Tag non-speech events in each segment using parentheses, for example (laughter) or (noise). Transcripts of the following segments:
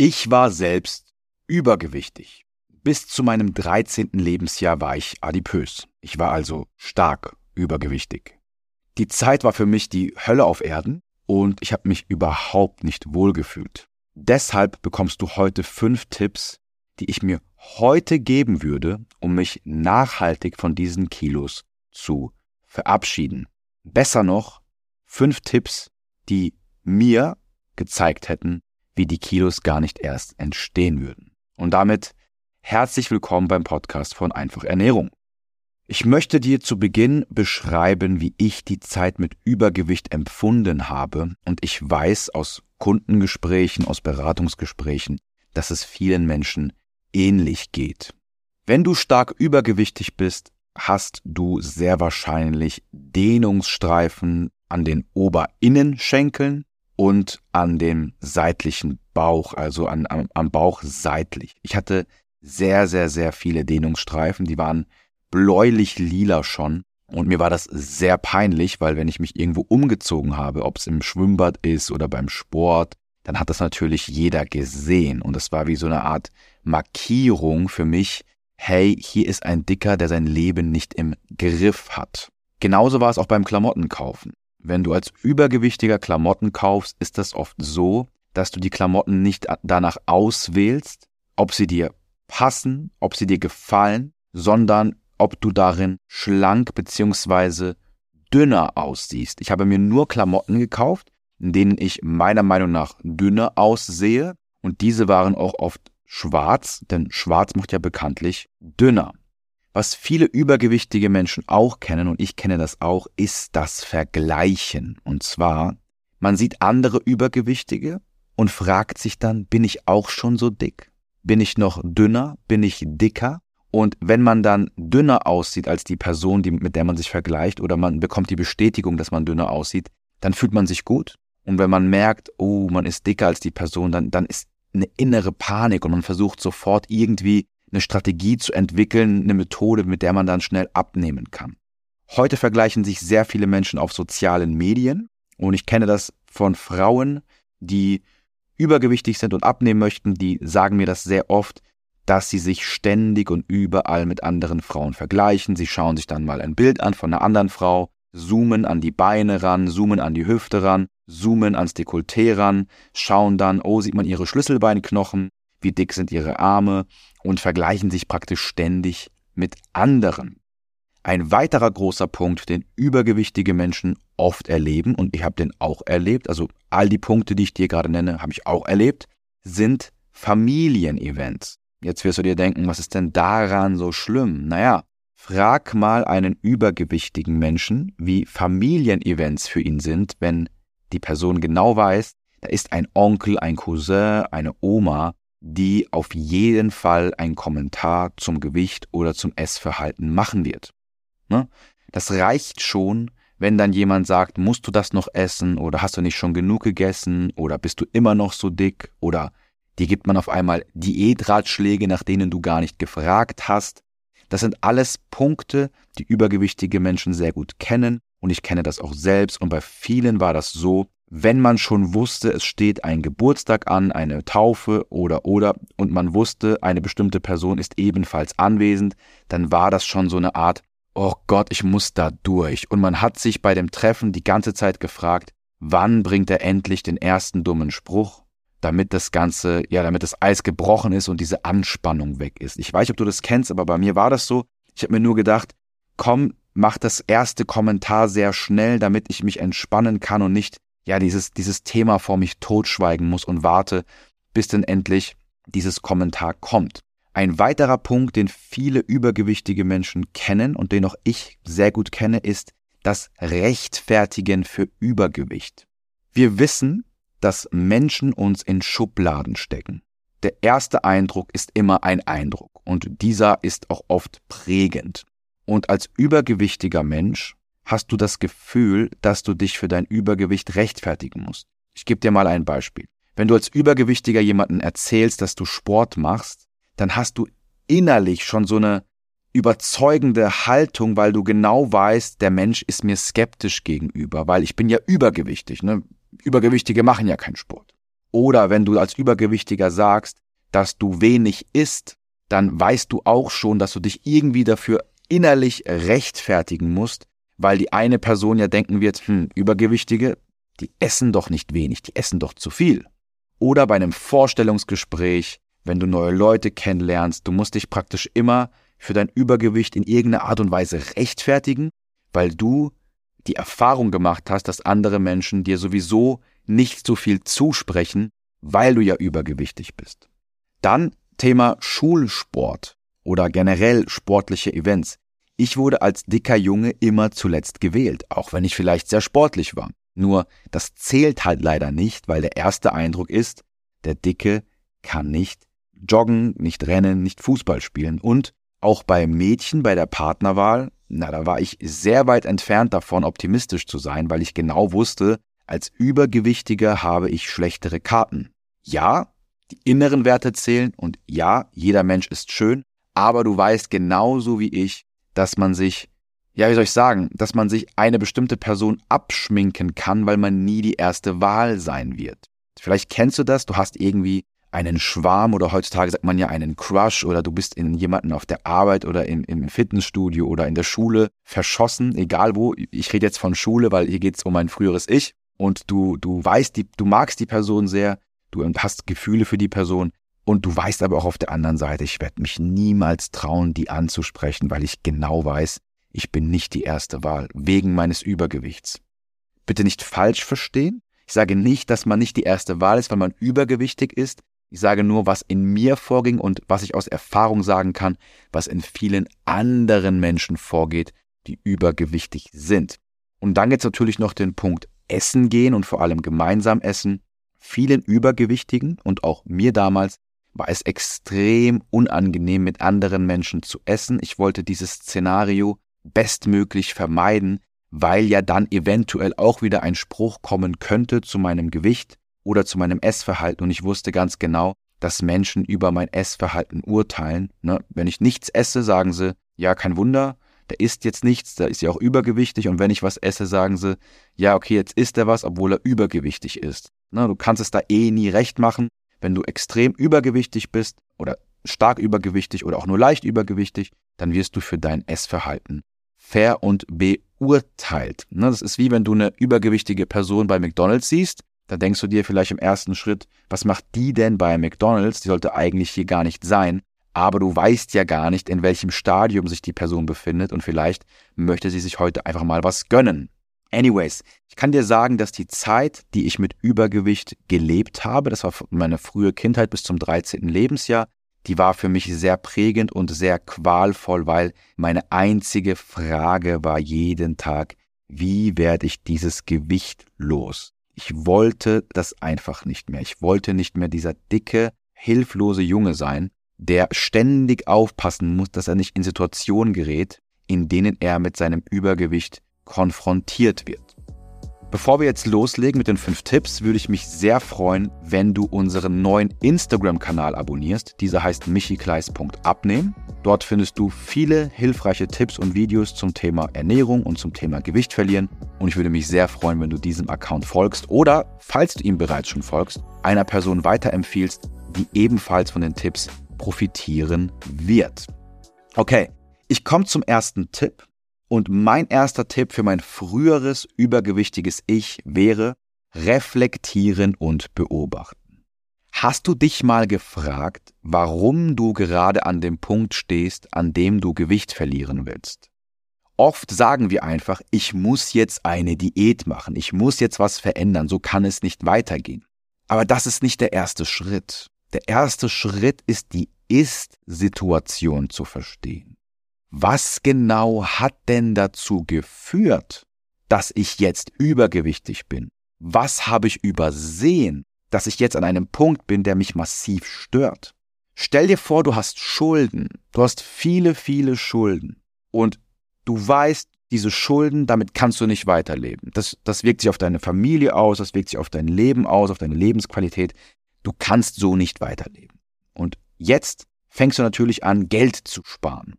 Ich war selbst übergewichtig. Bis zu meinem 13. Lebensjahr war ich adipös. Ich war also stark übergewichtig. Die Zeit war für mich die Hölle auf Erden und ich habe mich überhaupt nicht wohlgefühlt. Deshalb bekommst du heute fünf Tipps, die ich mir heute geben würde, um mich nachhaltig von diesen Kilos zu verabschieden. Besser noch, fünf Tipps, die mir gezeigt hätten, wie die Kilos gar nicht erst entstehen würden. Und damit herzlich willkommen beim Podcast von Einfach Ernährung. Ich möchte dir zu Beginn beschreiben, wie ich die Zeit mit Übergewicht empfunden habe und ich weiß aus Kundengesprächen, aus Beratungsgesprächen, dass es vielen Menschen ähnlich geht. Wenn du stark übergewichtig bist, hast du sehr wahrscheinlich Dehnungsstreifen an den Oberinnenschenkeln und an dem seitlichen Bauch, also an, am, am Bauch seitlich. Ich hatte sehr, sehr, sehr viele Dehnungsstreifen, die waren bläulich-lila schon. Und mir war das sehr peinlich, weil wenn ich mich irgendwo umgezogen habe, ob es im Schwimmbad ist oder beim Sport, dann hat das natürlich jeder gesehen. Und es war wie so eine Art Markierung für mich, hey, hier ist ein Dicker, der sein Leben nicht im Griff hat. Genauso war es auch beim Klamottenkaufen. Wenn du als Übergewichtiger Klamotten kaufst, ist das oft so, dass du die Klamotten nicht danach auswählst, ob sie dir passen, ob sie dir gefallen, sondern ob du darin schlank bzw. dünner aussiehst. Ich habe mir nur Klamotten gekauft, in denen ich meiner Meinung nach dünner aussehe und diese waren auch oft schwarz, denn schwarz macht ja bekanntlich dünner. Was viele übergewichtige Menschen auch kennen, und ich kenne das auch, ist das Vergleichen. Und zwar, man sieht andere Übergewichtige und fragt sich dann, bin ich auch schon so dick? Bin ich noch dünner? Bin ich dicker? Und wenn man dann dünner aussieht als die Person, die, mit der man sich vergleicht, oder man bekommt die Bestätigung, dass man dünner aussieht, dann fühlt man sich gut. Und wenn man merkt, oh, man ist dicker als die Person, dann, dann ist eine innere Panik und man versucht sofort irgendwie eine Strategie zu entwickeln, eine Methode, mit der man dann schnell abnehmen kann. Heute vergleichen sich sehr viele Menschen auf sozialen Medien und ich kenne das von Frauen, die übergewichtig sind und abnehmen möchten, die sagen mir das sehr oft, dass sie sich ständig und überall mit anderen Frauen vergleichen. Sie schauen sich dann mal ein Bild an von einer anderen Frau, zoomen an die Beine ran, zoomen an die Hüfte ran, zoomen ans Dekolleté ran, schauen dann, oh, sieht man ihre Schlüsselbeinknochen, wie dick sind ihre Arme und vergleichen sich praktisch ständig mit anderen. Ein weiterer großer Punkt, den übergewichtige Menschen oft erleben, und ich habe den auch erlebt, also all die Punkte, die ich dir gerade nenne, habe ich auch erlebt, sind Familienevents. Jetzt wirst du dir denken, was ist denn daran so schlimm? Naja, frag mal einen übergewichtigen Menschen, wie Familienevents für ihn sind, wenn die Person genau weiß, da ist ein Onkel, ein Cousin, eine Oma, die auf jeden Fall einen Kommentar zum Gewicht oder zum Essverhalten machen wird. Ne? Das reicht schon, wenn dann jemand sagt, musst du das noch essen oder hast du nicht schon genug gegessen oder bist du immer noch so dick oder dir gibt man auf einmal Diätratschläge, nach denen du gar nicht gefragt hast. Das sind alles Punkte, die übergewichtige Menschen sehr gut kennen und ich kenne das auch selbst und bei vielen war das so, wenn man schon wusste, es steht ein Geburtstag an, eine Taufe oder oder und man wusste, eine bestimmte Person ist ebenfalls anwesend, dann war das schon so eine Art, oh Gott, ich muss da durch. Und man hat sich bei dem Treffen die ganze Zeit gefragt, wann bringt er endlich den ersten dummen Spruch, damit das Ganze, ja, damit das Eis gebrochen ist und diese Anspannung weg ist. Ich weiß ob du das kennst, aber bei mir war das so. Ich habe mir nur gedacht, komm, mach das erste Kommentar sehr schnell, damit ich mich entspannen kann und nicht ja, dieses, dieses Thema vor mich totschweigen muss und warte, bis denn endlich dieses Kommentar kommt. Ein weiterer Punkt, den viele übergewichtige Menschen kennen und den auch ich sehr gut kenne, ist das Rechtfertigen für Übergewicht. Wir wissen, dass Menschen uns in Schubladen stecken. Der erste Eindruck ist immer ein Eindruck und dieser ist auch oft prägend. Und als übergewichtiger Mensch hast du das Gefühl, dass du dich für dein Übergewicht rechtfertigen musst. Ich gebe dir mal ein Beispiel. Wenn du als Übergewichtiger jemanden erzählst, dass du Sport machst, dann hast du innerlich schon so eine überzeugende Haltung, weil du genau weißt, der Mensch ist mir skeptisch gegenüber, weil ich bin ja übergewichtig. Ne? Übergewichtige machen ja keinen Sport. Oder wenn du als Übergewichtiger sagst, dass du wenig isst, dann weißt du auch schon, dass du dich irgendwie dafür innerlich rechtfertigen musst, weil die eine Person ja denken wird, hm, Übergewichtige, die essen doch nicht wenig, die essen doch zu viel. Oder bei einem Vorstellungsgespräch, wenn du neue Leute kennenlernst, du musst dich praktisch immer für dein Übergewicht in irgendeiner Art und Weise rechtfertigen, weil du die Erfahrung gemacht hast, dass andere Menschen dir sowieso nicht so viel zusprechen, weil du ja übergewichtig bist. Dann Thema Schulsport oder generell sportliche Events. Ich wurde als dicker Junge immer zuletzt gewählt, auch wenn ich vielleicht sehr sportlich war. Nur das zählt halt leider nicht, weil der erste Eindruck ist, der Dicke kann nicht joggen, nicht rennen, nicht Fußball spielen. Und auch bei Mädchen bei der Partnerwahl, na, da war ich sehr weit entfernt davon, optimistisch zu sein, weil ich genau wusste, als Übergewichtiger habe ich schlechtere Karten. Ja, die inneren Werte zählen und ja, jeder Mensch ist schön, aber du weißt genauso wie ich, dass man sich, ja, wie soll ich sagen, dass man sich eine bestimmte Person abschminken kann, weil man nie die erste Wahl sein wird. Vielleicht kennst du das, du hast irgendwie einen Schwarm oder heutzutage sagt man ja einen Crush oder du bist in jemanden auf der Arbeit oder in, im Fitnessstudio oder in der Schule verschossen, egal wo. Ich rede jetzt von Schule, weil hier geht es um ein früheres Ich und du, du weißt, die, du magst die Person sehr, du hast Gefühle für die Person und du weißt aber auch auf der anderen Seite, ich werde mich niemals trauen, die anzusprechen, weil ich genau weiß, ich bin nicht die erste Wahl, wegen meines Übergewichts. Bitte nicht falsch verstehen. Ich sage nicht, dass man nicht die erste Wahl ist, weil man übergewichtig ist. Ich sage nur, was in mir vorging und was ich aus Erfahrung sagen kann, was in vielen anderen Menschen vorgeht, die übergewichtig sind. Und dann gibt es natürlich noch den Punkt Essen gehen und vor allem gemeinsam essen. Vielen Übergewichtigen und auch mir damals war es extrem unangenehm, mit anderen Menschen zu essen. Ich wollte dieses Szenario bestmöglich vermeiden, weil ja dann eventuell auch wieder ein Spruch kommen könnte zu meinem Gewicht oder zu meinem Essverhalten und ich wusste ganz genau, dass Menschen über mein Essverhalten urteilen. Ne? Wenn ich nichts esse, sagen sie, ja, kein Wunder, der isst jetzt nichts, der ist ja auch übergewichtig und wenn ich was esse, sagen sie, ja, okay, jetzt isst er was, obwohl er übergewichtig ist. Ne? Du kannst es da eh nie recht machen. Wenn du extrem übergewichtig bist oder stark übergewichtig oder auch nur leicht übergewichtig, dann wirst du für dein Essverhalten fair und beurteilt. Ne? Das ist wie wenn du eine übergewichtige Person bei McDonald's siehst da denkst du dir vielleicht im ersten Schritt, was macht die denn bei McDonald's? Die sollte eigentlich hier gar nicht sein. Aber du weißt ja gar nicht, in welchem Stadium sich die Person befindet und vielleicht möchte sie sich heute einfach mal was gönnen. Anyways, ich kann dir sagen, dass die Zeit, die ich mit Übergewicht gelebt habe, das war meine frühe Kindheit bis zum 13. Lebensjahr, die war für mich sehr prägend und sehr qualvoll, weil meine einzige Frage war jeden Tag, wie werde ich dieses Gewicht los? Ich wollte das einfach nicht mehr. Ich wollte nicht mehr dieser dicke, hilflose Junge sein, der ständig aufpassen muss, dass er nicht in Situationen gerät, in denen er mit seinem Übergewicht konfrontiert wird. Bevor wir jetzt loslegen mit den fünf Tipps, würde ich mich sehr freuen, wenn du unseren neuen Instagram-Kanal abonnierst. Dieser heißt michikleis.abnehmen. Dort findest du viele hilfreiche Tipps und Videos zum Thema Ernährung und zum Thema Gewicht verlieren. Und ich würde mich sehr freuen, wenn du diesem Account folgst oder, falls du ihm bereits schon folgst, einer Person weiterempfiehlst, die ebenfalls von den Tipps profitieren wird. Okay, ich komme zum ersten Tipp und mein erster Tipp für mein früheres übergewichtiges Ich wäre reflektieren und beobachten. Hast du dich mal gefragt, warum du gerade an dem Punkt stehst, an dem du Gewicht verlieren willst? Oft sagen wir einfach, ich muss jetzt eine Diät machen, ich muss jetzt was verändern, so kann es nicht weitergehen. Aber das ist nicht der erste Schritt. Der erste Schritt ist die Ist-Situation zu verstehen. Was genau hat denn dazu geführt, dass ich jetzt übergewichtig bin? Was habe ich übersehen, dass ich jetzt an einem Punkt bin, der mich massiv stört? Stell dir vor, du hast Schulden. Du hast viele, viele Schulden. Und du weißt, diese Schulden, damit kannst du nicht weiterleben. Das, das wirkt sich auf deine Familie aus, das wirkt sich auf dein Leben aus, auf deine Lebensqualität. Du kannst so nicht weiterleben. Und jetzt fängst du natürlich an, Geld zu sparen.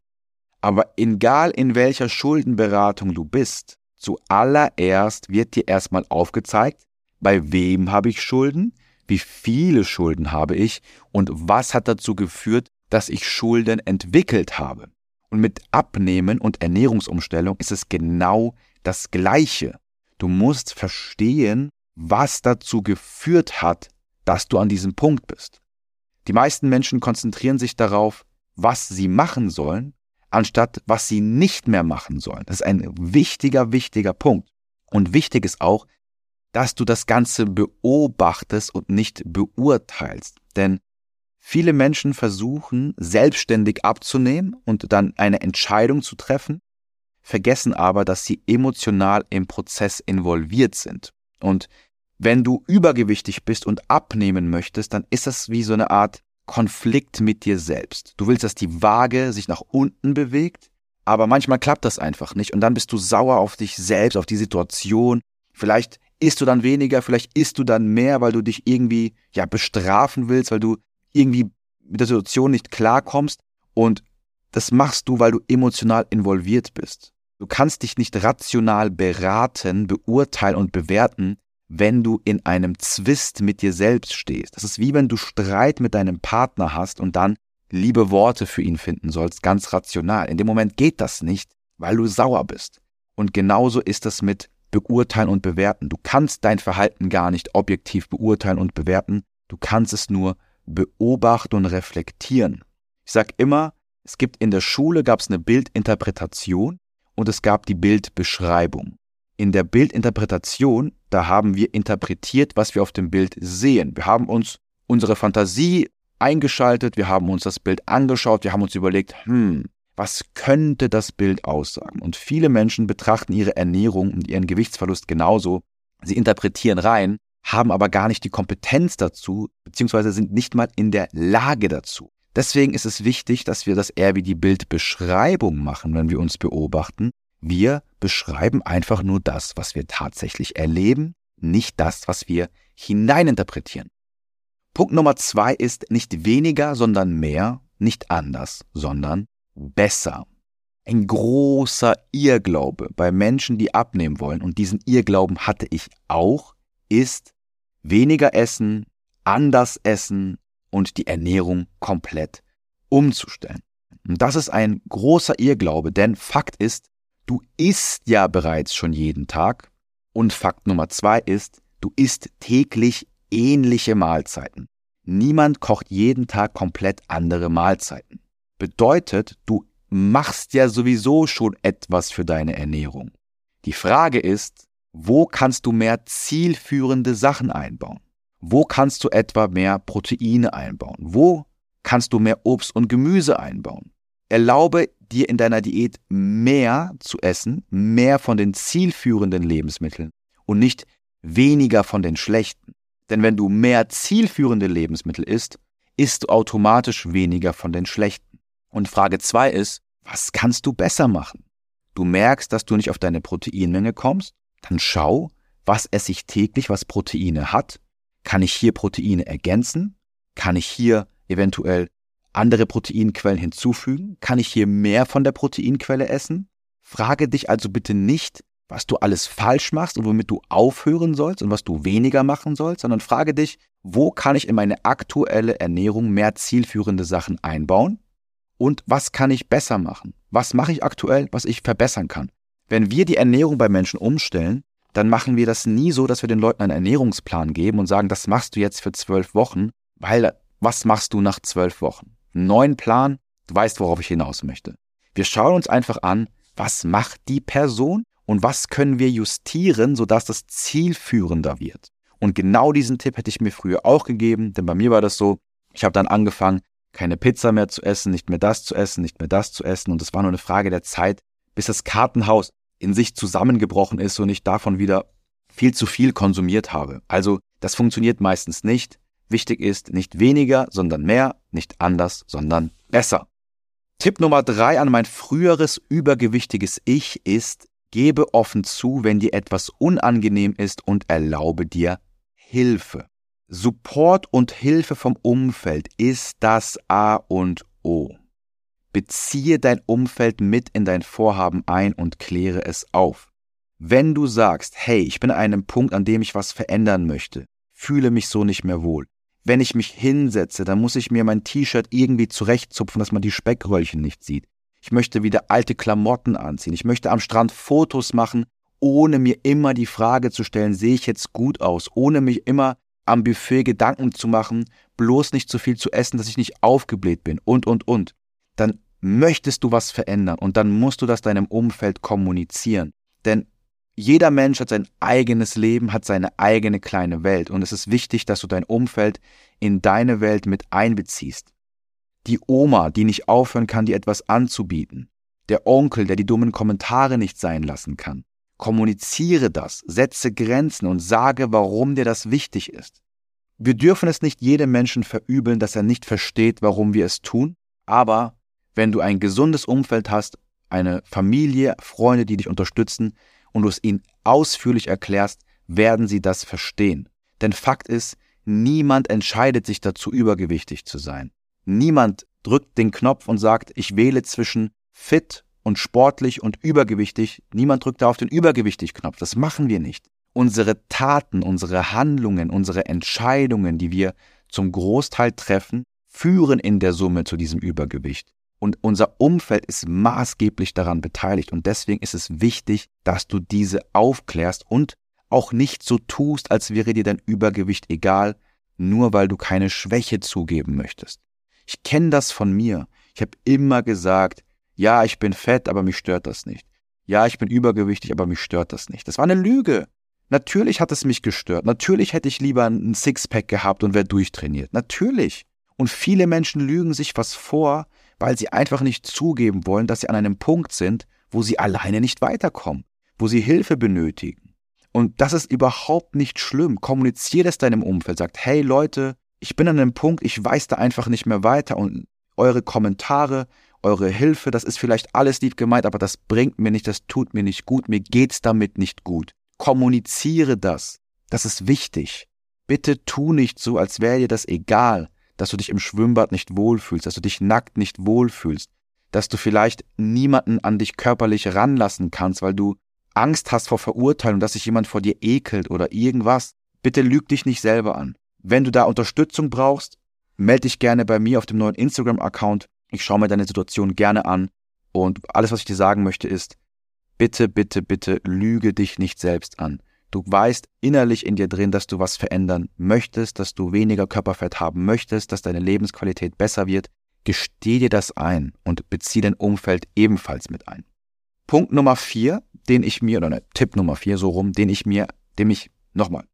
Aber egal in welcher Schuldenberatung du bist, zuallererst wird dir erstmal aufgezeigt, bei wem habe ich Schulden, wie viele Schulden habe ich und was hat dazu geführt, dass ich Schulden entwickelt habe. Und mit Abnehmen und Ernährungsumstellung ist es genau das Gleiche. Du musst verstehen, was dazu geführt hat, dass du an diesem Punkt bist. Die meisten Menschen konzentrieren sich darauf, was sie machen sollen, anstatt was sie nicht mehr machen sollen. Das ist ein wichtiger, wichtiger Punkt. Und wichtig ist auch, dass du das Ganze beobachtest und nicht beurteilst. Denn viele Menschen versuchen, selbstständig abzunehmen und dann eine Entscheidung zu treffen, vergessen aber, dass sie emotional im Prozess involviert sind. Und wenn du übergewichtig bist und abnehmen möchtest, dann ist das wie so eine Art Konflikt mit dir selbst. Du willst, dass die Waage sich nach unten bewegt, aber manchmal klappt das einfach nicht und dann bist du sauer auf dich selbst, auf die Situation. Vielleicht isst du dann weniger, vielleicht isst du dann mehr, weil du dich irgendwie ja bestrafen willst, weil du irgendwie mit der Situation nicht klarkommst und das machst du, weil du emotional involviert bist. Du kannst dich nicht rational beraten, beurteilen und bewerten, wenn du in einem Zwist mit dir selbst stehst. Das ist wie wenn du Streit mit deinem Partner hast und dann liebe Worte für ihn finden sollst, ganz rational. In dem Moment geht das nicht, weil du sauer bist. Und genauso ist es mit beurteilen und bewerten. Du kannst dein Verhalten gar nicht objektiv beurteilen und bewerten. Du kannst es nur beobachten und reflektieren. Ich sag immer, es gibt in der Schule gab es eine Bildinterpretation und es gab die Bildbeschreibung in der Bildinterpretation, da haben wir interpretiert, was wir auf dem Bild sehen. Wir haben uns unsere Fantasie eingeschaltet, wir haben uns das Bild angeschaut, wir haben uns überlegt, hm, was könnte das Bild aussagen? Und viele Menschen betrachten ihre Ernährung und ihren Gewichtsverlust genauso. Sie interpretieren rein, haben aber gar nicht die Kompetenz dazu, beziehungsweise sind nicht mal in der Lage dazu. Deswegen ist es wichtig, dass wir das eher wie die Bildbeschreibung machen, wenn wir uns beobachten wir beschreiben einfach nur das, was wir tatsächlich erleben, nicht das, was wir hineininterpretieren. Punkt Nummer zwei ist nicht weniger, sondern mehr, nicht anders, sondern besser. Ein großer Irrglaube bei Menschen, die abnehmen wollen, und diesen Irrglauben hatte ich auch, ist weniger essen, anders essen und die Ernährung komplett umzustellen. Und das ist ein großer Irrglaube, denn Fakt ist, Du isst ja bereits schon jeden Tag. Und Fakt Nummer zwei ist, du isst täglich ähnliche Mahlzeiten. Niemand kocht jeden Tag komplett andere Mahlzeiten. Bedeutet, du machst ja sowieso schon etwas für deine Ernährung. Die Frage ist, wo kannst du mehr zielführende Sachen einbauen? Wo kannst du etwa mehr Proteine einbauen? Wo kannst du mehr Obst und Gemüse einbauen? Erlaube dir in deiner Diät mehr zu essen, mehr von den zielführenden Lebensmitteln und nicht weniger von den schlechten. Denn wenn du mehr zielführende Lebensmittel isst, isst du automatisch weniger von den schlechten. Und Frage zwei ist, was kannst du besser machen? Du merkst, dass du nicht auf deine Proteinmenge kommst? Dann schau, was esse ich täglich, was Proteine hat? Kann ich hier Proteine ergänzen? Kann ich hier eventuell andere Proteinquellen hinzufügen? Kann ich hier mehr von der Proteinquelle essen? Frage dich also bitte nicht, was du alles falsch machst und womit du aufhören sollst und was du weniger machen sollst, sondern frage dich, wo kann ich in meine aktuelle Ernährung mehr zielführende Sachen einbauen und was kann ich besser machen? Was mache ich aktuell, was ich verbessern kann? Wenn wir die Ernährung bei Menschen umstellen, dann machen wir das nie so, dass wir den Leuten einen Ernährungsplan geben und sagen, das machst du jetzt für zwölf Wochen, weil was machst du nach zwölf Wochen? Neuen Plan, du weißt, worauf ich hinaus möchte. Wir schauen uns einfach an, was macht die Person und was können wir justieren, sodass das zielführender wird. Und genau diesen Tipp hätte ich mir früher auch gegeben, denn bei mir war das so, ich habe dann angefangen, keine Pizza mehr zu essen, nicht mehr das zu essen, nicht mehr das zu essen und es war nur eine Frage der Zeit, bis das Kartenhaus in sich zusammengebrochen ist und ich davon wieder viel zu viel konsumiert habe. Also das funktioniert meistens nicht. Wichtig ist nicht weniger, sondern mehr, nicht anders, sondern besser. Tipp Nummer drei an mein früheres übergewichtiges Ich ist, gebe offen zu, wenn dir etwas unangenehm ist und erlaube dir Hilfe. Support und Hilfe vom Umfeld ist das A und O. Beziehe dein Umfeld mit in dein Vorhaben ein und kläre es auf. Wenn du sagst, hey, ich bin an einem Punkt, an dem ich was verändern möchte, fühle mich so nicht mehr wohl. Wenn ich mich hinsetze, dann muss ich mir mein T-Shirt irgendwie zurechtzupfen, dass man die Speckröllchen nicht sieht. Ich möchte wieder alte Klamotten anziehen. Ich möchte am Strand Fotos machen, ohne mir immer die Frage zu stellen, sehe ich jetzt gut aus, ohne mich immer am Buffet Gedanken zu machen, bloß nicht zu viel zu essen, dass ich nicht aufgebläht bin und, und, und. Dann möchtest du was verändern und dann musst du das deinem Umfeld kommunizieren. Denn jeder Mensch hat sein eigenes Leben, hat seine eigene kleine Welt und es ist wichtig, dass du dein Umfeld in deine Welt mit einbeziehst. Die Oma, die nicht aufhören kann, dir etwas anzubieten. Der Onkel, der die dummen Kommentare nicht sein lassen kann. Kommuniziere das, setze Grenzen und sage, warum dir das wichtig ist. Wir dürfen es nicht jedem Menschen verübeln, dass er nicht versteht, warum wir es tun, aber wenn du ein gesundes Umfeld hast, eine Familie, Freunde, die dich unterstützen und du es ihnen ausführlich erklärst, werden sie das verstehen. Denn Fakt ist, niemand entscheidet sich dazu, übergewichtig zu sein. Niemand drückt den Knopf und sagt, ich wähle zwischen fit und sportlich und übergewichtig. Niemand drückt da auf den Übergewichtig-Knopf. Das machen wir nicht. Unsere Taten, unsere Handlungen, unsere Entscheidungen, die wir zum Großteil treffen, führen in der Summe zu diesem Übergewicht. Und unser Umfeld ist maßgeblich daran beteiligt. Und deswegen ist es wichtig, dass du diese aufklärst und auch nicht so tust, als wäre dir dein Übergewicht egal, nur weil du keine Schwäche zugeben möchtest. Ich kenne das von mir. Ich habe immer gesagt, ja, ich bin fett, aber mich stört das nicht. Ja, ich bin übergewichtig, aber mich stört das nicht. Das war eine Lüge. Natürlich hat es mich gestört. Natürlich hätte ich lieber ein Sixpack gehabt und wäre durchtrainiert. Natürlich. Und viele Menschen lügen sich was vor, weil sie einfach nicht zugeben wollen, dass sie an einem Punkt sind, wo sie alleine nicht weiterkommen, wo sie Hilfe benötigen. Und das ist überhaupt nicht schlimm. Kommuniziert es deinem Umfeld, sagt, hey Leute, ich bin an einem Punkt, ich weiß da einfach nicht mehr weiter und eure Kommentare, eure Hilfe, das ist vielleicht alles lieb gemeint, aber das bringt mir nicht, das tut mir nicht gut, mir geht's damit nicht gut. Kommuniziere das. Das ist wichtig. Bitte tu nicht so, als wäre dir das egal dass du dich im Schwimmbad nicht wohlfühlst, dass du dich nackt nicht wohlfühlst, dass du vielleicht niemanden an dich körperlich ranlassen kannst, weil du Angst hast vor Verurteilung, dass sich jemand vor dir ekelt oder irgendwas. Bitte lüg dich nicht selber an. Wenn du da Unterstützung brauchst, melde dich gerne bei mir auf dem neuen Instagram-Account. Ich schaue mir deine Situation gerne an. Und alles, was ich dir sagen möchte, ist, bitte, bitte, bitte lüge dich nicht selbst an. Du weißt innerlich in dir drin, dass du was verändern möchtest, dass du weniger Körperfett haben möchtest, dass deine Lebensqualität besser wird. Gesteh dir das ein und bezieh dein Umfeld ebenfalls mit ein. Punkt Nummer vier, den ich mir, oder ne, Tipp Nummer vier so rum, den ich mir, dem ich, nochmal.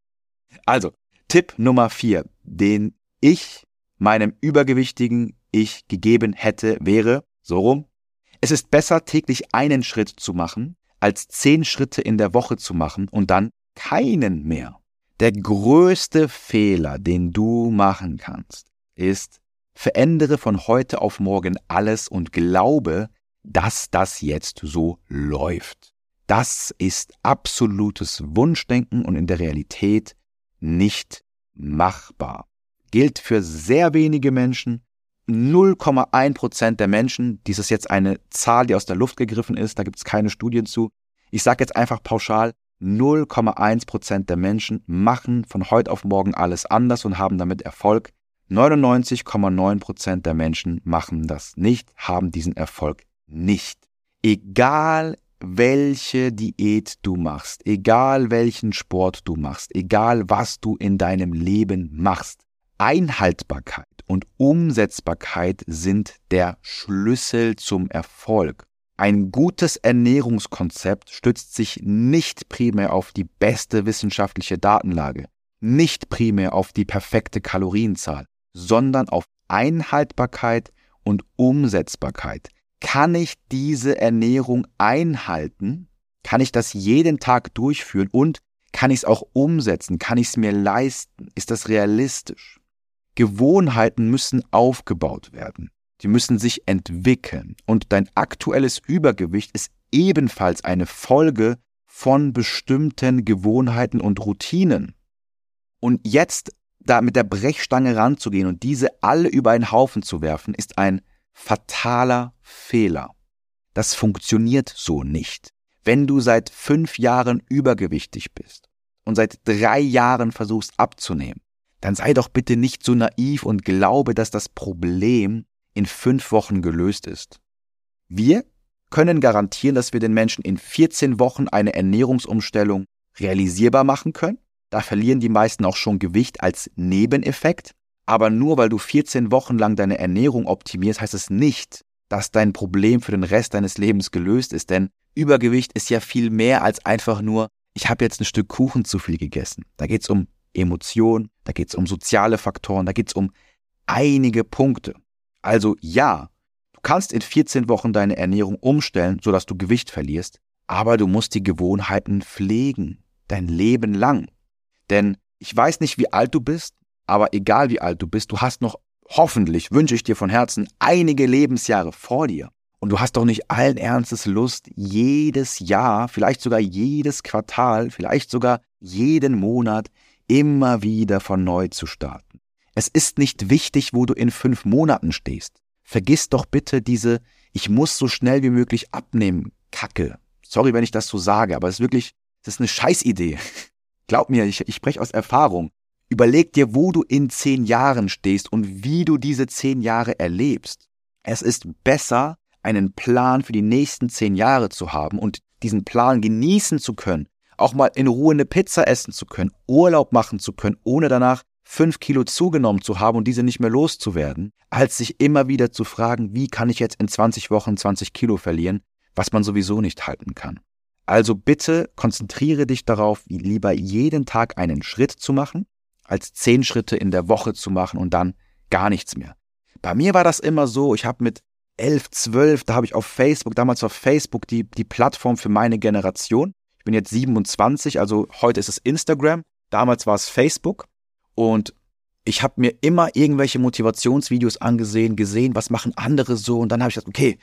Also, Tipp Nummer vier, den ich meinem übergewichtigen Ich gegeben hätte, wäre, so rum, es ist besser täglich einen Schritt zu machen, als zehn Schritte in der Woche zu machen und dann keinen mehr. Der größte Fehler, den du machen kannst, ist, verändere von heute auf morgen alles und glaube, dass das jetzt so läuft. Das ist absolutes Wunschdenken und in der Realität nicht machbar. Gilt für sehr wenige Menschen. 0,1 Prozent der Menschen, dies ist jetzt eine Zahl, die aus der Luft gegriffen ist, da gibt es keine Studien zu. Ich sage jetzt einfach pauschal, 0,1 Prozent der Menschen machen von heute auf morgen alles anders und haben damit Erfolg. 99,9 Prozent der Menschen machen das nicht, haben diesen Erfolg nicht. Egal welche Diät du machst, egal welchen Sport du machst, egal was du in deinem Leben machst, Einhaltbarkeit und Umsetzbarkeit sind der Schlüssel zum Erfolg. Ein gutes Ernährungskonzept stützt sich nicht primär auf die beste wissenschaftliche Datenlage, nicht primär auf die perfekte Kalorienzahl, sondern auf Einhaltbarkeit und Umsetzbarkeit. Kann ich diese Ernährung einhalten? Kann ich das jeden Tag durchführen und kann ich es auch umsetzen? Kann ich es mir leisten? Ist das realistisch? Gewohnheiten müssen aufgebaut werden. Die müssen sich entwickeln. Und dein aktuelles Übergewicht ist ebenfalls eine Folge von bestimmten Gewohnheiten und Routinen. Und jetzt da mit der Brechstange ranzugehen und diese alle über einen Haufen zu werfen, ist ein fataler Fehler. Das funktioniert so nicht. Wenn du seit fünf Jahren übergewichtig bist und seit drei Jahren versuchst abzunehmen, dann sei doch bitte nicht so naiv und glaube, dass das Problem in fünf Wochen gelöst ist. Wir können garantieren, dass wir den Menschen in 14 Wochen eine Ernährungsumstellung realisierbar machen können. Da verlieren die meisten auch schon Gewicht als Nebeneffekt. Aber nur weil du 14 Wochen lang deine Ernährung optimierst, heißt es nicht, dass dein Problem für den Rest deines Lebens gelöst ist. Denn Übergewicht ist ja viel mehr als einfach nur, ich habe jetzt ein Stück Kuchen zu viel gegessen. Da geht es um Emotionen, da geht es um soziale Faktoren, da geht es um einige Punkte. Also ja, du kannst in 14 Wochen deine Ernährung umstellen, sodass du Gewicht verlierst, aber du musst die Gewohnheiten pflegen, dein Leben lang. Denn ich weiß nicht, wie alt du bist, aber egal wie alt du bist, du hast noch hoffentlich, wünsche ich dir von Herzen, einige Lebensjahre vor dir. Und du hast doch nicht allen Ernstes Lust, jedes Jahr, vielleicht sogar jedes Quartal, vielleicht sogar jeden Monat immer wieder von neu zu starten. Es ist nicht wichtig, wo du in fünf Monaten stehst. Vergiss doch bitte diese Ich muss so schnell wie möglich abnehmen, Kacke. Sorry, wenn ich das so sage, aber es ist wirklich, das ist eine Scheißidee. (laughs) Glaub mir, ich, ich spreche aus Erfahrung. Überleg dir, wo du in zehn Jahren stehst und wie du diese zehn Jahre erlebst. Es ist besser, einen Plan für die nächsten zehn Jahre zu haben und diesen Plan genießen zu können, auch mal in Ruhe eine Pizza essen zu können, Urlaub machen zu können, ohne danach fünf Kilo zugenommen zu haben und diese nicht mehr loszuwerden, als sich immer wieder zu fragen, wie kann ich jetzt in 20 Wochen 20 Kilo verlieren, was man sowieso nicht halten kann. Also bitte konzentriere dich darauf, lieber jeden Tag einen Schritt zu machen, als zehn Schritte in der Woche zu machen und dann gar nichts mehr. Bei mir war das immer so, ich habe mit elf, zwölf, da habe ich auf Facebook, damals auf Facebook die, die Plattform für meine Generation. Ich bin jetzt 27, also heute ist es Instagram, damals war es Facebook und ich habe mir immer irgendwelche Motivationsvideos angesehen, gesehen, was machen andere so und dann habe ich gesagt, okay,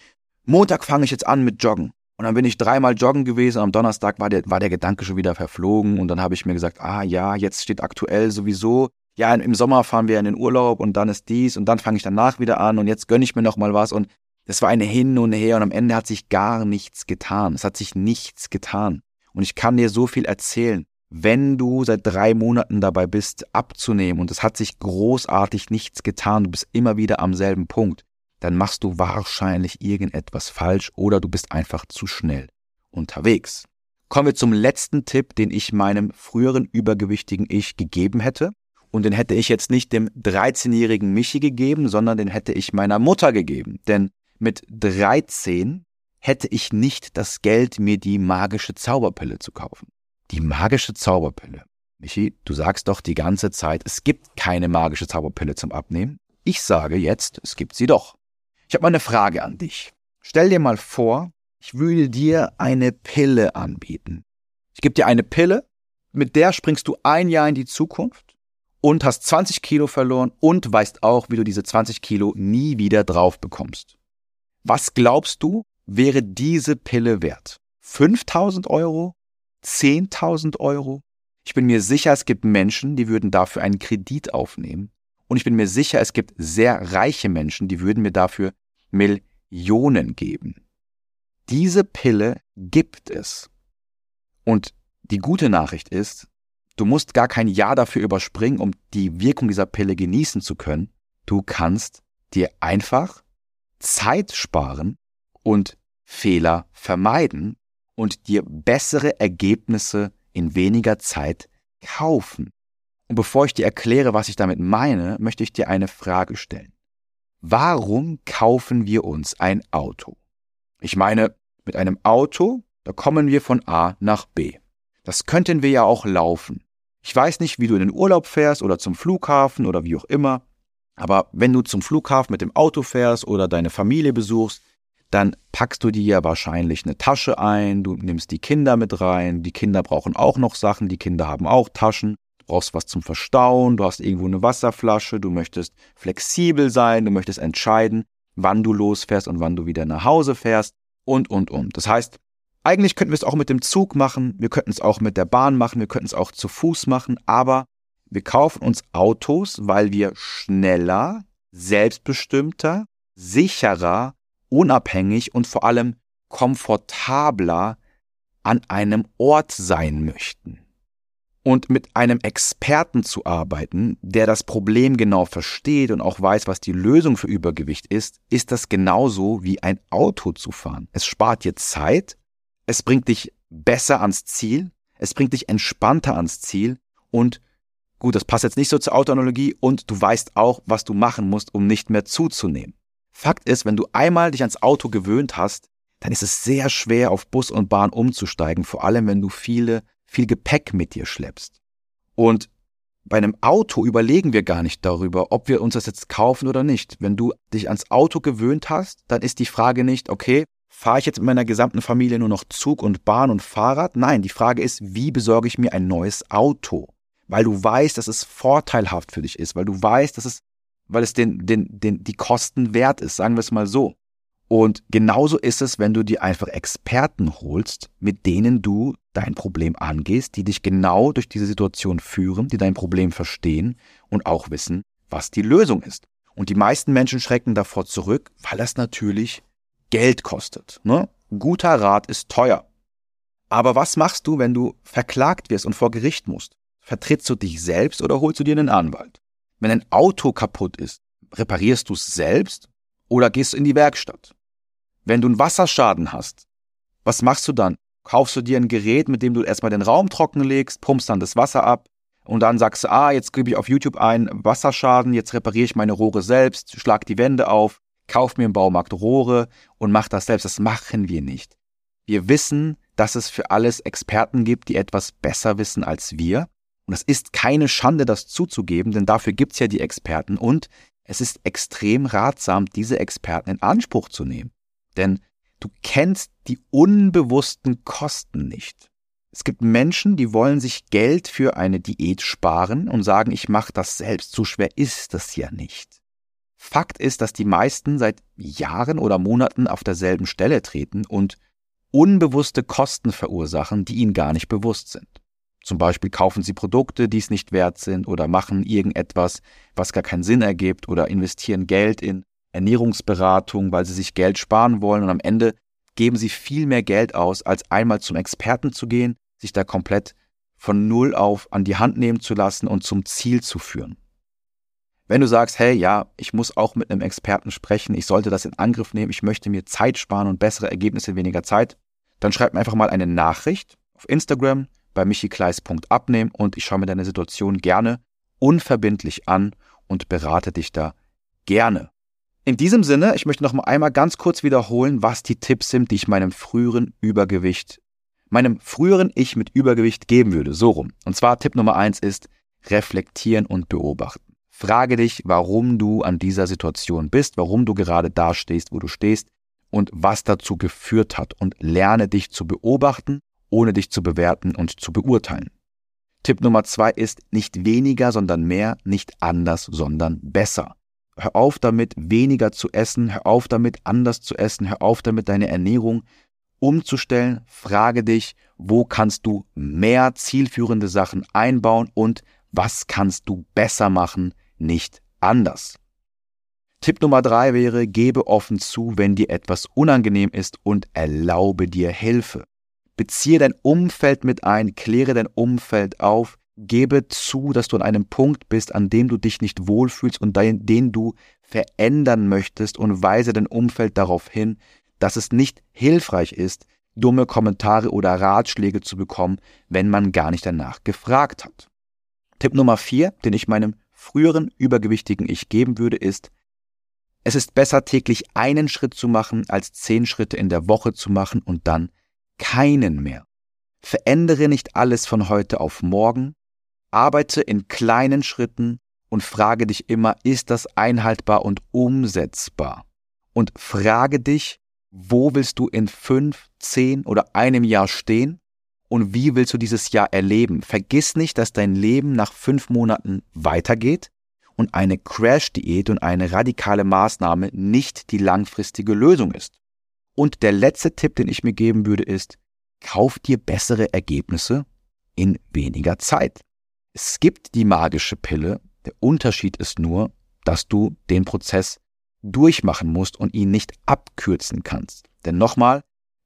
Montag fange ich jetzt an mit Joggen. Und dann bin ich dreimal joggen gewesen. Am Donnerstag war der, war der Gedanke schon wieder verflogen. Und dann habe ich mir gesagt, ah ja, jetzt steht aktuell sowieso, ja, im Sommer fahren wir in den Urlaub und dann ist dies und dann fange ich danach wieder an und jetzt gönne ich mir noch mal was. Und das war eine Hin und Her und am Ende hat sich gar nichts getan. Es hat sich nichts getan. Und ich kann dir so viel erzählen. Wenn du seit drei Monaten dabei bist, abzunehmen und es hat sich großartig nichts getan, du bist immer wieder am selben Punkt, dann machst du wahrscheinlich irgendetwas falsch oder du bist einfach zu schnell unterwegs. Kommen wir zum letzten Tipp, den ich meinem früheren übergewichtigen Ich gegeben hätte. Und den hätte ich jetzt nicht dem 13-jährigen Michi gegeben, sondern den hätte ich meiner Mutter gegeben. Denn mit 13 hätte ich nicht das Geld, mir die magische Zauberpille zu kaufen. Die magische Zauberpille. Michi, du sagst doch die ganze Zeit, es gibt keine magische Zauberpille zum Abnehmen. Ich sage jetzt, es gibt sie doch. Ich habe mal eine Frage an dich. Stell dir mal vor, ich würde dir eine Pille anbieten. Ich gebe dir eine Pille, mit der springst du ein Jahr in die Zukunft und hast 20 Kilo verloren und weißt auch, wie du diese 20 Kilo nie wieder drauf bekommst. Was glaubst du, wäre diese Pille wert? 5000 Euro? 10.000 Euro? Ich bin mir sicher, es gibt Menschen, die würden dafür einen Kredit aufnehmen. Und ich bin mir sicher, es gibt sehr reiche Menschen, die würden mir dafür Millionen geben. Diese Pille gibt es. Und die gute Nachricht ist, du musst gar kein Jahr dafür überspringen, um die Wirkung dieser Pille genießen zu können. Du kannst dir einfach Zeit sparen und Fehler vermeiden und dir bessere Ergebnisse in weniger Zeit kaufen. Und bevor ich dir erkläre, was ich damit meine, möchte ich dir eine Frage stellen. Warum kaufen wir uns ein Auto? Ich meine, mit einem Auto, da kommen wir von A nach B. Das könnten wir ja auch laufen. Ich weiß nicht, wie du in den Urlaub fährst oder zum Flughafen oder wie auch immer, aber wenn du zum Flughafen mit dem Auto fährst oder deine Familie besuchst, dann packst du dir ja wahrscheinlich eine Tasche ein, du nimmst die Kinder mit rein, die Kinder brauchen auch noch Sachen, die Kinder haben auch Taschen brauchst was zum Verstauen, du hast irgendwo eine Wasserflasche, du möchtest flexibel sein, du möchtest entscheiden, wann du losfährst und wann du wieder nach Hause fährst und, und, und. Das heißt, eigentlich könnten wir es auch mit dem Zug machen, wir könnten es auch mit der Bahn machen, wir könnten es auch zu Fuß machen, aber wir kaufen uns Autos, weil wir schneller, selbstbestimmter, sicherer, unabhängig und vor allem komfortabler an einem Ort sein möchten. Und mit einem Experten zu arbeiten, der das Problem genau versteht und auch weiß, was die Lösung für Übergewicht ist, ist das genauso wie ein Auto zu fahren. Es spart dir Zeit, es bringt dich besser ans Ziel, es bringt dich entspannter ans Ziel und gut, das passt jetzt nicht so zur Autoanalogie und du weißt auch, was du machen musst, um nicht mehr zuzunehmen. Fakt ist, wenn du einmal dich ans Auto gewöhnt hast, dann ist es sehr schwer, auf Bus und Bahn umzusteigen, vor allem wenn du viele viel Gepäck mit dir schleppst. Und bei einem Auto überlegen wir gar nicht darüber, ob wir uns das jetzt kaufen oder nicht. Wenn du dich ans Auto gewöhnt hast, dann ist die Frage nicht, okay, fahre ich jetzt mit meiner gesamten Familie nur noch Zug und Bahn und Fahrrad? Nein, die Frage ist, wie besorge ich mir ein neues Auto? Weil du weißt, dass es vorteilhaft für dich ist, weil du weißt, dass es, weil es den, den, den, die Kosten wert ist, sagen wir es mal so. Und genauso ist es, wenn du dir einfach Experten holst, mit denen du dein Problem angehst, die dich genau durch diese Situation führen, die dein Problem verstehen und auch wissen, was die Lösung ist. Und die meisten Menschen schrecken davor zurück, weil das natürlich Geld kostet. Ne? Guter Rat ist teuer. Aber was machst du, wenn du verklagt wirst und vor Gericht musst? Vertrittst du dich selbst oder holst du dir einen Anwalt? Wenn ein Auto kaputt ist, reparierst du es selbst oder gehst du in die Werkstatt? Wenn du einen Wasserschaden hast, was machst du dann? Kaufst du dir ein Gerät, mit dem du erstmal den Raum trockenlegst, pumpst dann das Wasser ab und dann sagst du, ah, jetzt gebe ich auf YouTube ein Wasserschaden, jetzt repariere ich meine Rohre selbst, schlag die Wände auf, kauf mir im Baumarkt Rohre und mach das selbst. Das machen wir nicht. Wir wissen, dass es für alles Experten gibt, die etwas besser wissen als wir. Und es ist keine Schande, das zuzugeben, denn dafür gibt's ja die Experten und es ist extrem ratsam, diese Experten in Anspruch zu nehmen. Denn du kennst die unbewussten Kosten nicht. Es gibt Menschen, die wollen sich Geld für eine Diät sparen und sagen, ich mache das selbst. So schwer ist das ja nicht. Fakt ist, dass die meisten seit Jahren oder Monaten auf derselben Stelle treten und unbewusste Kosten verursachen, die ihnen gar nicht bewusst sind. Zum Beispiel kaufen sie Produkte, die es nicht wert sind oder machen irgendetwas, was gar keinen Sinn ergibt oder investieren Geld in Ernährungsberatung, weil sie sich Geld sparen wollen und am Ende geben sie viel mehr Geld aus, als einmal zum Experten zu gehen, sich da komplett von Null auf an die Hand nehmen zu lassen und zum Ziel zu führen. Wenn du sagst, hey, ja, ich muss auch mit einem Experten sprechen, ich sollte das in Angriff nehmen, ich möchte mir Zeit sparen und bessere Ergebnisse in weniger Zeit, dann schreib mir einfach mal eine Nachricht auf Instagram bei michikleis.abnehmen und ich schaue mir deine Situation gerne unverbindlich an und berate dich da gerne. In diesem Sinne, ich möchte noch mal einmal ganz kurz wiederholen, was die Tipps sind, die ich meinem früheren Übergewicht, meinem früheren Ich mit Übergewicht geben würde. So rum. Und zwar Tipp Nummer eins ist reflektieren und beobachten. Frage dich, warum du an dieser Situation bist, warum du gerade da stehst, wo du stehst und was dazu geführt hat und lerne dich zu beobachten, ohne dich zu bewerten und zu beurteilen. Tipp Nummer zwei ist nicht weniger, sondern mehr, nicht anders, sondern besser. Hör auf damit, weniger zu essen, hör auf damit, anders zu essen, hör auf damit, deine Ernährung umzustellen. Frage dich, wo kannst du mehr zielführende Sachen einbauen und was kannst du besser machen, nicht anders. Tipp Nummer drei wäre, gebe offen zu, wenn dir etwas unangenehm ist und erlaube dir Hilfe. Beziehe dein Umfeld mit ein, kläre dein Umfeld auf, Gebe zu, dass du an einem Punkt bist, an dem du dich nicht wohlfühlst und den du verändern möchtest und weise dein Umfeld darauf hin, dass es nicht hilfreich ist, dumme Kommentare oder Ratschläge zu bekommen, wenn man gar nicht danach gefragt hat. Tipp Nummer vier, den ich meinem früheren übergewichtigen Ich geben würde, ist, es ist besser täglich einen Schritt zu machen, als zehn Schritte in der Woche zu machen und dann keinen mehr. Verändere nicht alles von heute auf morgen, Arbeite in kleinen Schritten und frage dich immer, ist das einhaltbar und umsetzbar? Und frage dich, wo willst du in fünf, zehn oder einem Jahr stehen? Und wie willst du dieses Jahr erleben? Vergiss nicht, dass dein Leben nach fünf Monaten weitergeht und eine Crash-Diät und eine radikale Maßnahme nicht die langfristige Lösung ist. Und der letzte Tipp, den ich mir geben würde, ist, kauf dir bessere Ergebnisse in weniger Zeit. Es gibt die magische Pille. Der Unterschied ist nur, dass du den Prozess durchmachen musst und ihn nicht abkürzen kannst. Denn nochmal,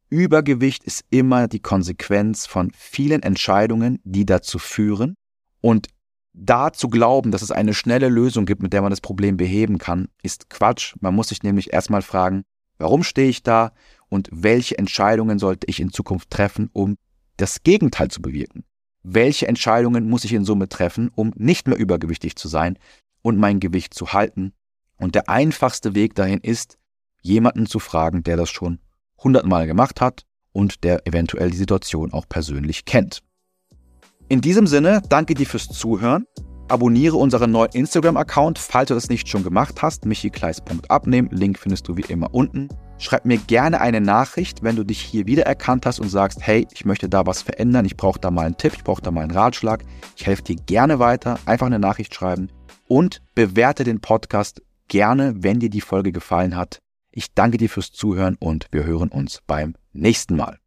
Übergewicht ist immer die Konsequenz von vielen Entscheidungen, die dazu führen. Und da zu glauben, dass es eine schnelle Lösung gibt, mit der man das Problem beheben kann, ist Quatsch. Man muss sich nämlich erstmal fragen, warum stehe ich da und welche Entscheidungen sollte ich in Zukunft treffen, um das Gegenteil zu bewirken? Welche Entscheidungen muss ich in Summe treffen, um nicht mehr übergewichtig zu sein und mein Gewicht zu halten? Und der einfachste Weg dahin ist, jemanden zu fragen, der das schon hundertmal gemacht hat und der eventuell die Situation auch persönlich kennt. In diesem Sinne, danke dir fürs Zuhören. Abonniere unseren neuen Instagram-Account, falls du das nicht schon gemacht hast, michikleis.abnehmen. Link findest du wie immer unten. Schreib mir gerne eine Nachricht, wenn du dich hier wiedererkannt hast und sagst, hey, ich möchte da was verändern, ich brauche da mal einen Tipp, ich brauche da mal einen Ratschlag. Ich helfe dir gerne weiter. Einfach eine Nachricht schreiben und bewerte den Podcast gerne, wenn dir die Folge gefallen hat. Ich danke dir fürs Zuhören und wir hören uns beim nächsten Mal.